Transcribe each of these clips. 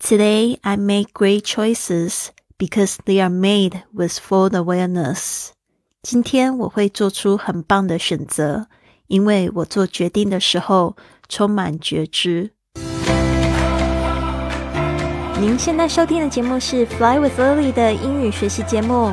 Today I make great choices because they are made with full awareness. 今天我会做出很棒的选择，因为我做决定的时候充满觉知。您现在收听的节目是《Fly with Lily》的英语学习节目，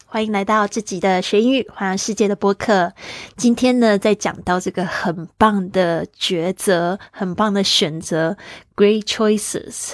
欢迎来到自己的学英语环游世界的播客。今天呢，在讲到这个很棒的抉择、很棒的选择，great choices。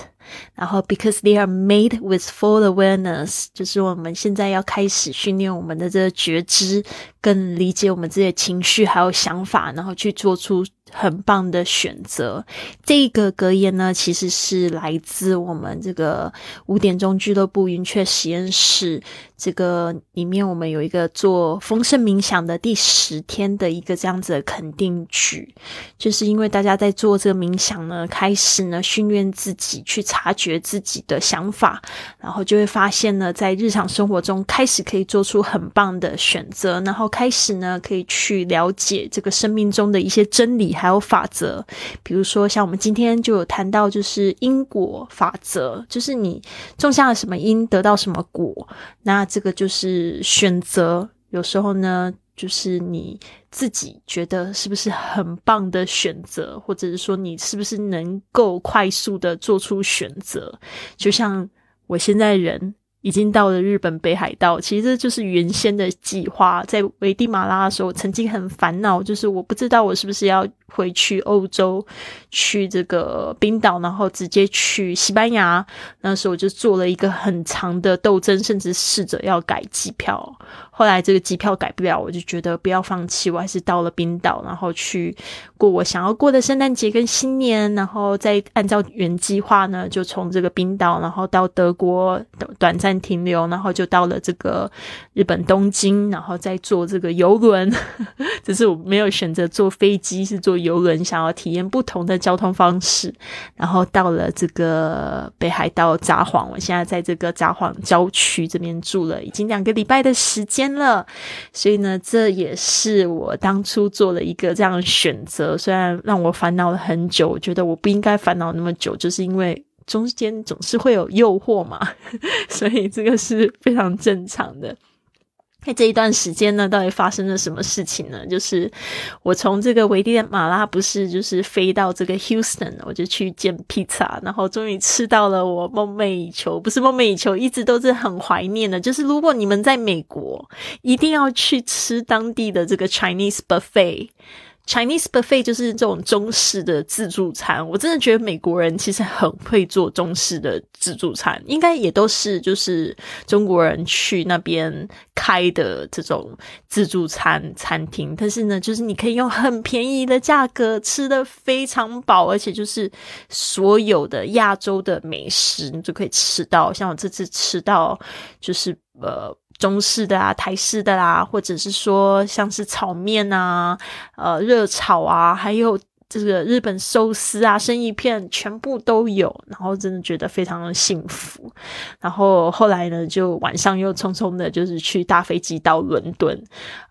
然后，because they are made with full awareness，就是我们现在要开始训练我们的这个觉知，更理解我们这些情绪还有想法，然后去做出。很棒的选择。这个格言呢，其实是来自我们这个五点钟俱乐部云雀实验室。这个里面，我们有一个做丰盛冥想的第十天的一个这样子的肯定句，就是因为大家在做这个冥想呢，开始呢训练自己去察觉自己的想法，然后就会发现呢，在日常生活中开始可以做出很棒的选择，然后开始呢可以去了解这个生命中的一些真理。还有法则，比如说像我们今天就有谈到，就是因果法则，就是你种下了什么因，得到什么果。那这个就是选择，有时候呢，就是你自己觉得是不是很棒的选择，或者是说你是不是能够快速的做出选择。就像我现在人。已经到了日本北海道，其实就是原先的计划。在危地马拉的时候，曾经很烦恼，就是我不知道我是不是要回去欧洲，去这个冰岛，然后直接去西班牙。那时候我就做了一个很长的斗争，甚至试着要改机票。后来这个机票改不了，我就觉得不要放弃，我还是到了冰岛，然后去过我想要过的圣诞节跟新年，然后再按照原计划呢，就从这个冰岛，然后到德国短暂停留，然后就到了这个日本东京，然后再坐这个游轮。只是我没有选择坐飞机，是坐游轮，想要体验不同的交通方式。然后到了这个北海道札幌，我现在在这个札幌郊区这边住了已经两个礼拜的时间。了，所以呢，这也是我当初做了一个这样的选择。虽然让我烦恼了很久，我觉得我不应该烦恼那么久，就是因为中间总是会有诱惑嘛，所以这个是非常正常的。在这一段时间呢，到底发生了什么事情呢？就是我从这个维迪马拉不是就是飞到这个 Houston，我就去见披萨，然后终于吃到了我梦寐以求，不是梦寐以求，一直都是很怀念的。就是如果你们在美国，一定要去吃当地的这个 Chinese buffet。Chinese buffet 就是这种中式的自助餐，我真的觉得美国人其实很会做中式的自助餐，应该也都是就是中国人去那边开的这种自助餐餐厅。但是呢，就是你可以用很便宜的价格吃的非常饱，而且就是所有的亚洲的美食你就可以吃到。像我这次吃到就是呃。中式的啊，台式的啦，或者是说像是炒面啊，呃，热炒啊，还有。这个日本寿司啊，生鱼片全部都有，然后真的觉得非常的幸福。然后后来呢，就晚上又匆匆的，就是去搭飞机到伦敦。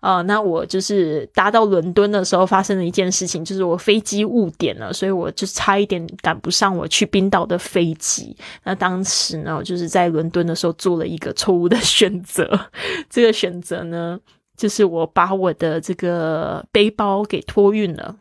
呃，那我就是搭到伦敦的时候，发生了一件事情，就是我飞机误点了，所以我就差一点赶不上我去冰岛的飞机。那当时呢，我就是在伦敦的时候做了一个错误的选择。这个选择呢，就是我把我的这个背包给托运了。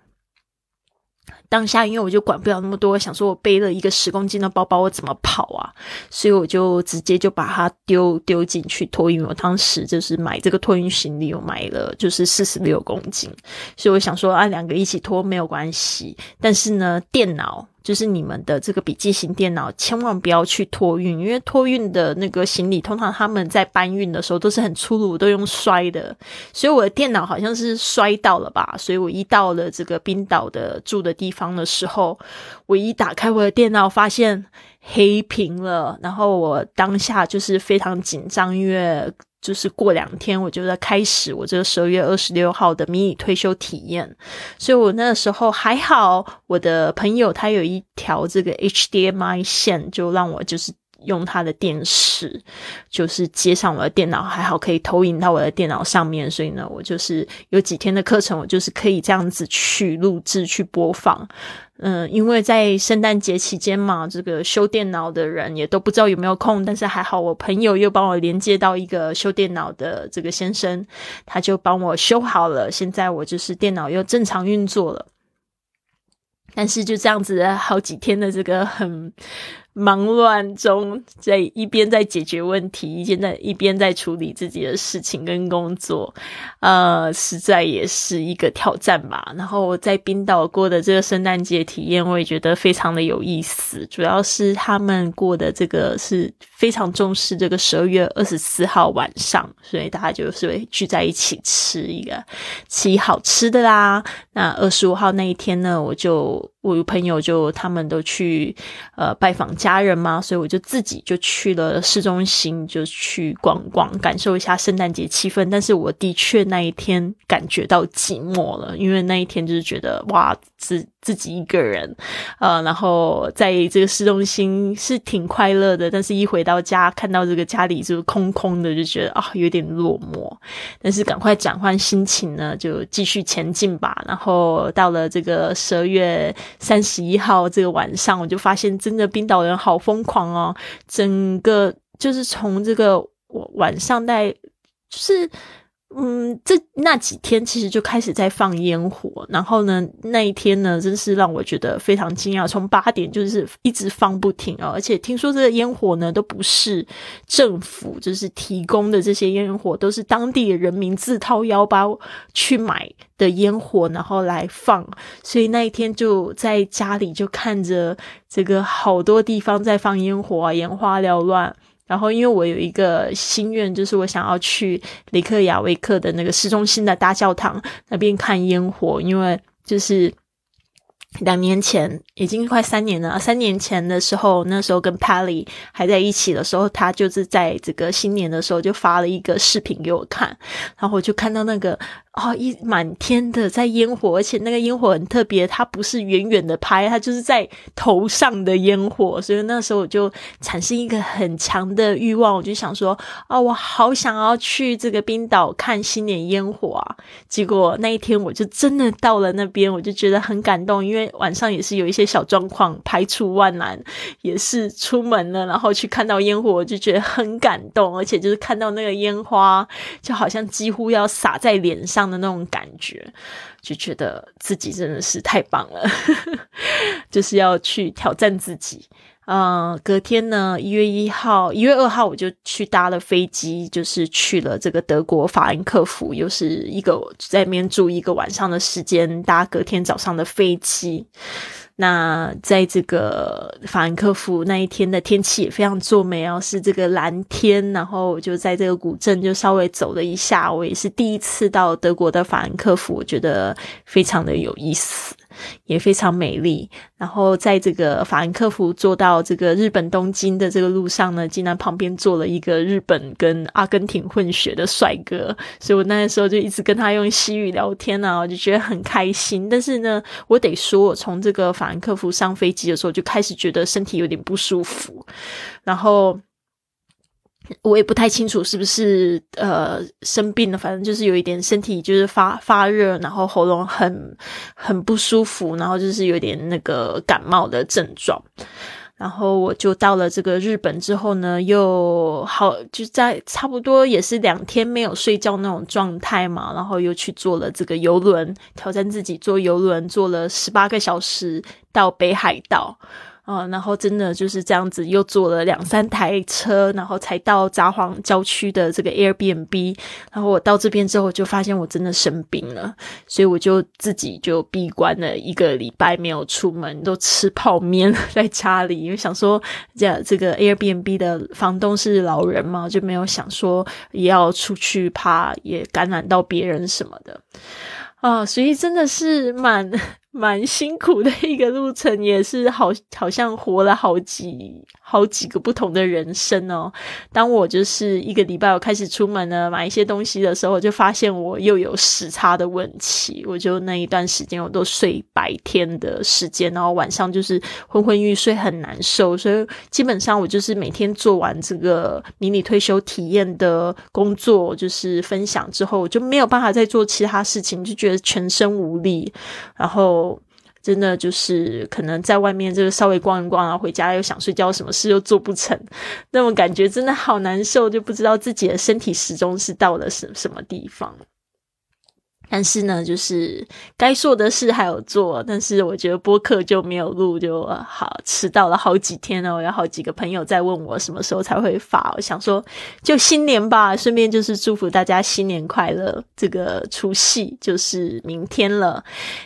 当下，因为我就管不了那么多，想说我背了一个十公斤的包包，我怎么跑啊？所以我就直接就把它丢丢进去托运。我当时就是买这个托运行李，我买了就是四十六公斤，所以我想说啊，两个一起拖没有关系。但是呢，电脑。就是你们的这个笔记型电脑，千万不要去托运，因为托运的那个行李，通常他们在搬运的时候都是很粗鲁，都用摔的。所以我的电脑好像是摔到了吧？所以我一到了这个冰岛的住的地方的时候，我一打开我的电脑，发现黑屏了。然后我当下就是非常紧张，因为。就是过两天，我就在开始我这个十二月二十六号的迷你退休体验，所以我那时候还好，我的朋友他有一条这个 HDMI 线，就让我就是用他的电视，就是接上我的电脑，还好可以投影到我的电脑上面，所以呢，我就是有几天的课程，我就是可以这样子去录制、去播放。嗯，因为在圣诞节期间嘛，这个修电脑的人也都不知道有没有空，但是还好，我朋友又帮我连接到一个修电脑的这个先生，他就帮我修好了，现在我就是电脑又正常运作了。但是就这样子好几天的这个很。忙乱中，在一边在解决问题，一边在一边在处理自己的事情跟工作，呃，实在也是一个挑战吧。然后我在冰岛过的这个圣诞节体验，我也觉得非常的有意思。主要是他们过的这个是非常重视这个十二月二十四号晚上，所以大家就是会聚在一起吃一个吃好吃的啦。那二十五号那一天呢，我就。我朋友就他们都去呃拜访家人嘛，所以我就自己就去了市中心，就去逛逛，感受一下圣诞节气氛。但是我的确那一天感觉到寂寞了，因为那一天就是觉得哇，自自己一个人，呃，然后在这个市中心是挺快乐的，但是一回到家看到这个家里就空空的，就觉得啊有点落寞。但是赶快转换心情呢，就继续前进吧。然后到了这个十二月。三十一号这个晚上，我就发现真的冰岛人好疯狂哦！整个就是从这个晚上在就是。嗯，这那几天其实就开始在放烟火，然后呢，那一天呢，真是让我觉得非常惊讶。从八点就是一直放不停哦，而且听说这个烟火呢，都不是政府就是提供的这些烟火，都是当地的人民自掏腰包去买的烟火，然后来放。所以那一天就在家里就看着这个好多地方在放烟火啊，眼花缭乱。然后，因为我有一个心愿，就是我想要去里克雅维克的那个市中心的大教堂那边看烟火，因为就是两年前，已经快三年了。三年前的时候，那时候跟 Pally 还在一起的时候，他就是在这个新年的时候就发了一个视频给我看，然后我就看到那个。哦，一满天的在烟火，而且那个烟火很特别，它不是远远的拍，它就是在头上的烟火，所以那时候我就产生一个很强的欲望，我就想说，啊，我好想要去这个冰岛看新年烟火啊！结果那一天我就真的到了那边，我就觉得很感动，因为晚上也是有一些小状况，排除万难也是出门了，然后去看到烟火，就觉得很感动，而且就是看到那个烟花，就好像几乎要洒在脸上。的那种感觉，就觉得自己真的是太棒了，就是要去挑战自己。嗯，隔天呢，一月一号、一月二号，我就去搭了飞机，就是去了这个德国法兰克福，又是一个在那边住一个晚上的时间，搭隔天早上的飞机。那在这个法兰克福那一天的天气也非常作美哦，是这个蓝天。然后我就在这个古镇就稍微走了一下，我也是第一次到德国的法兰克福，我觉得非常的有意思。也非常美丽。然后在这个法兰克福坐到这个日本东京的这个路上呢，竟然旁边坐了一个日本跟阿根廷混血的帅哥，所以我那时候就一直跟他用西语聊天啊，我就觉得很开心。但是呢，我得说，我从这个法兰克福上飞机的时候就开始觉得身体有点不舒服，然后。我也不太清楚是不是呃生病了，反正就是有一点身体就是发发热，然后喉咙很很不舒服，然后就是有点那个感冒的症状。然后我就到了这个日本之后呢，又好就在差不多也是两天没有睡觉那种状态嘛，然后又去坐了这个游轮，挑战自己坐游轮，坐了十八个小时到北海道。啊，然后真的就是这样子，又坐了两三台车，然后才到札幌郊区的这个 Airbnb。然后我到这边之后，就发现我真的生病了，所以我就自己就闭关了一个礼拜，没有出门，都吃泡面 在家里，因为想说这这个 Airbnb 的房东是老人嘛，就没有想说也要出去，怕也感染到别人什么的。啊，所以真的是蛮。蛮辛苦的一个路程，也是好好像活了好几好几个不同的人生哦。当我就是一个礼拜我开始出门呢，买一些东西的时候，我就发现我又有时差的问题。我就那一段时间我都睡白天的时间，然后晚上就是昏昏欲睡，很难受。所以基本上我就是每天做完这个迷你退休体验的工作，就是分享之后，我就没有办法再做其他事情，就觉得全身无力，然后。真的就是可能在外面就是稍微逛一逛啊，回家又想睡觉，什么事又做不成，那种感觉真的好难受，就不知道自己的身体始终是到了什什么地方。但是呢，就是该做的事还有做，但是我觉得播客就没有录，就好迟到了好几天了。我有好几个朋友在问我什么时候才会发，我想说就新年吧，顺便就是祝福大家新年快乐。这个除夕就是明天了。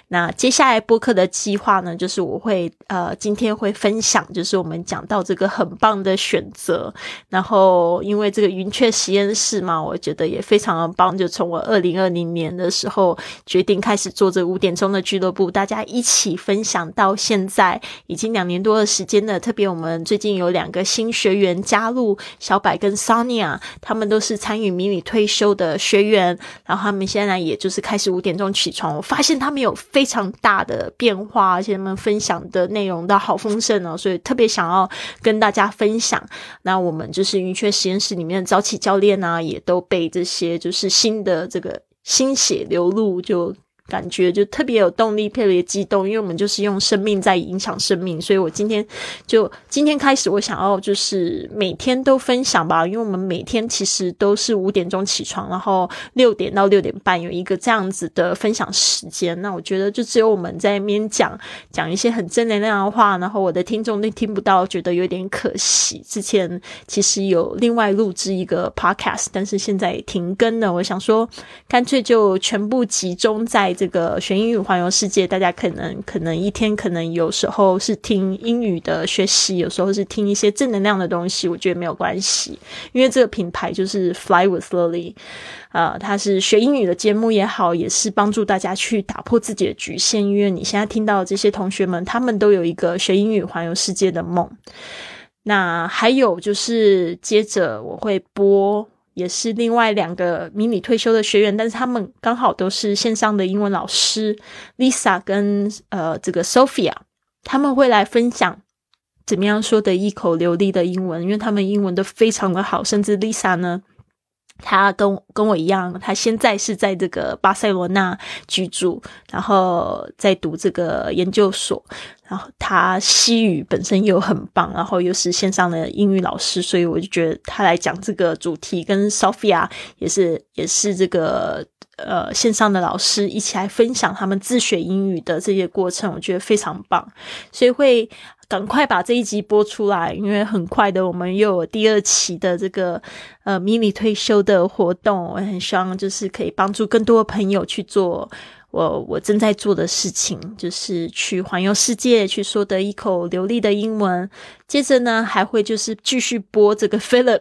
那接下来播客的计划呢，就是我会呃今天会分享，就是我们讲到这个很棒的选择。然后因为这个云雀实验室嘛，我觉得也非常的棒，就从我二零二零年的时候。后决定开始做这五点钟的俱乐部，大家一起分享到现在已经两年多的时间了。特别我们最近有两个新学员加入，小柏跟 Sonia，他们都是参与迷你退休的学员，然后他们现在也就是开始五点钟起床。我发现他们有非常大的变化，而且他们分享的内容都好丰盛哦，所以特别想要跟大家分享。那我们就是云雀实验室里面的早起教练啊，也都被这些就是新的这个。心血流露就。感觉就特别有动力，特别激动，因为我们就是用生命在影响生命，所以我今天就今天开始，我想要就是每天都分享吧，因为我们每天其实都是五点钟起床，然后六点到六点半有一个这样子的分享时间。那我觉得就只有我们在那边讲讲一些很正能量的话，然后我的听众都听不到，觉得有点可惜。之前其实有另外录制一个 podcast，但是现在停更了。我想说，干脆就全部集中在。这个学英语环游世界，大家可能可能一天可能有时候是听英语的学习，有时候是听一些正能量的东西，我觉得没有关系，因为这个品牌就是 Fly with Lily，呃，它是学英语的节目也好，也是帮助大家去打破自己的局限。因为你现在听到这些同学们，他们都有一个学英语环游世界的梦。那还有就是接着我会播。也是另外两个迷你退休的学员，但是他们刚好都是线上的英文老师，Lisa 跟呃这个 Sophia，他们会来分享怎么样说的一口流利的英文，因为他们英文都非常的好，甚至 Lisa 呢。他跟跟我一样，他现在是在这个巴塞罗那居住，然后在读这个研究所。然后他西语本身又很棒，然后又是线上的英语老师，所以我就觉得他来讲这个主题，跟 Sophia 也是也是这个呃线上的老师一起来分享他们自学英语的这些过程，我觉得非常棒，所以会。赶快把这一集播出来，因为很快的，我们又有第二期的这个呃迷你退休的活动。我很希望就是可以帮助更多的朋友去做我我正在做的事情，就是去环游世界，去说得一口流利的英文。接着呢，还会就是继续播这个 Philip。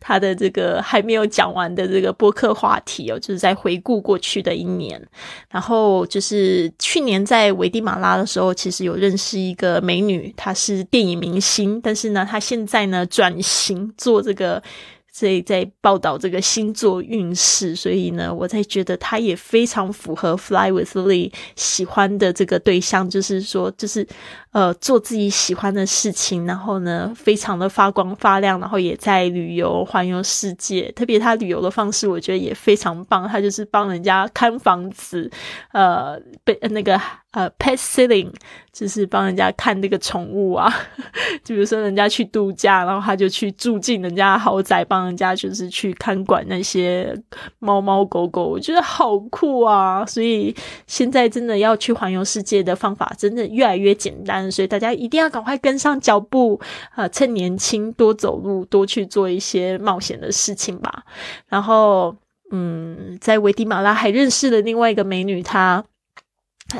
他的这个还没有讲完的这个播客话题哦，就是在回顾过去的一年。然后就是去年在危地马拉的时候，其实有认识一个美女，她是电影明星，但是呢，她现在呢转型做这个。所以在报道这个星座运势，所以呢，我在觉得他也非常符合 Fly with Lee 喜欢的这个对象，就是说，就是呃，做自己喜欢的事情，然后呢，非常的发光发亮，然后也在旅游环游世界。特别他旅游的方式，我觉得也非常棒。他就是帮人家看房子，呃，被那个。呃，pet sitting 就是帮人家看那个宠物啊，就比如说人家去度假，然后他就去住进人家豪宅，帮人家就是去看管那些猫猫狗狗，我觉得好酷啊！所以现在真的要去环游世界的方法，真的越来越简单，所以大家一定要赶快跟上脚步啊！趁年轻多走路，多去做一些冒险的事情吧。然后，嗯，在危地马拉还认识了另外一个美女，她。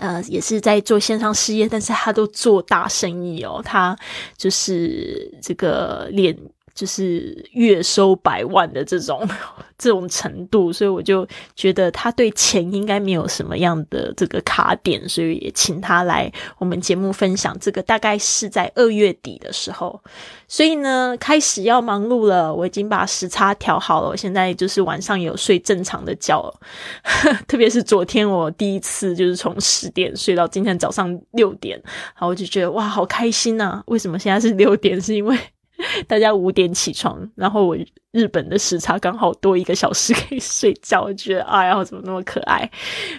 呃，也是在做线上事业，但是他都做大生意哦。他就是这个脸。就是月收百万的这种这种程度，所以我就觉得他对钱应该没有什么样的这个卡点，所以也请他来我们节目分享这个。大概是在二月底的时候，所以呢，开始要忙碌了。我已经把时差调好了，我现在就是晚上有睡正常的觉，特别是昨天我第一次就是从十点睡到今天早上六点，然后我就觉得哇，好开心呐！为什么现在是六点？是因为 大家五点起床，然后我日本的时差刚好多一个小时可以睡觉，我觉得哎呀，怎么那么可爱？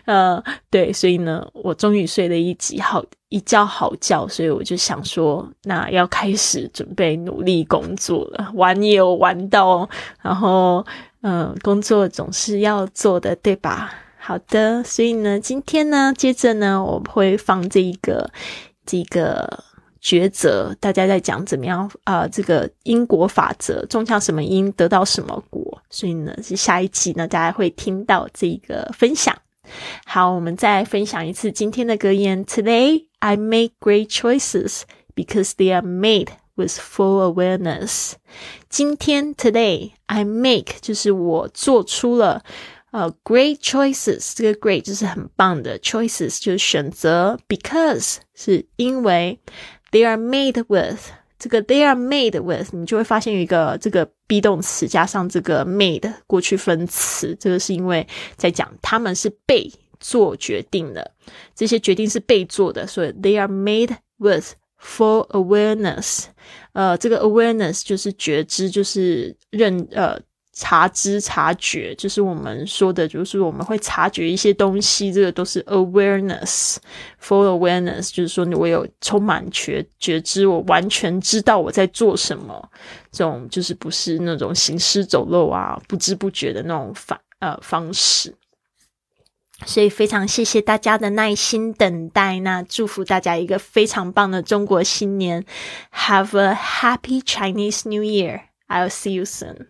呃，对，所以呢，我终于睡了一集好一觉好觉，所以我就想说，那要开始准备努力工作了。玩也有玩到，然后嗯，工作总是要做的，对吧？好的，所以呢，今天呢，接着呢，我会放这一个这个。抉择，大家在讲怎么样啊？这个因果法则，种下什么因，得到什么果。所以呢，是下一集呢，大家会听到这个分享。好，我们再分享一次今天的格言：Today I make great choices because they are made with full awareness。今天，Today I make 就是我做出了呃 great choices。这个 great 就是很棒的 choices，就是选择，because 是因为。They are made with 这个 they are made with，你就会发现有一个这个 be 动词加上这个 made 过去分词，这个是因为在讲他们是被做决定的，这些决定是被做的，所以 they are made with for awareness。呃，这个 awareness 就是觉知，就是认呃。察知、察觉，就是我们说的，就是我们会察觉一些东西，这个都是 awareness，full awareness，就是说我有充满觉觉知，我完全知道我在做什么，这种就是不是那种行尸走肉啊，不知不觉的那种方呃方式。所以非常谢谢大家的耐心等待，那祝福大家一个非常棒的中国新年，Have a happy Chinese New Year！I'll see you soon.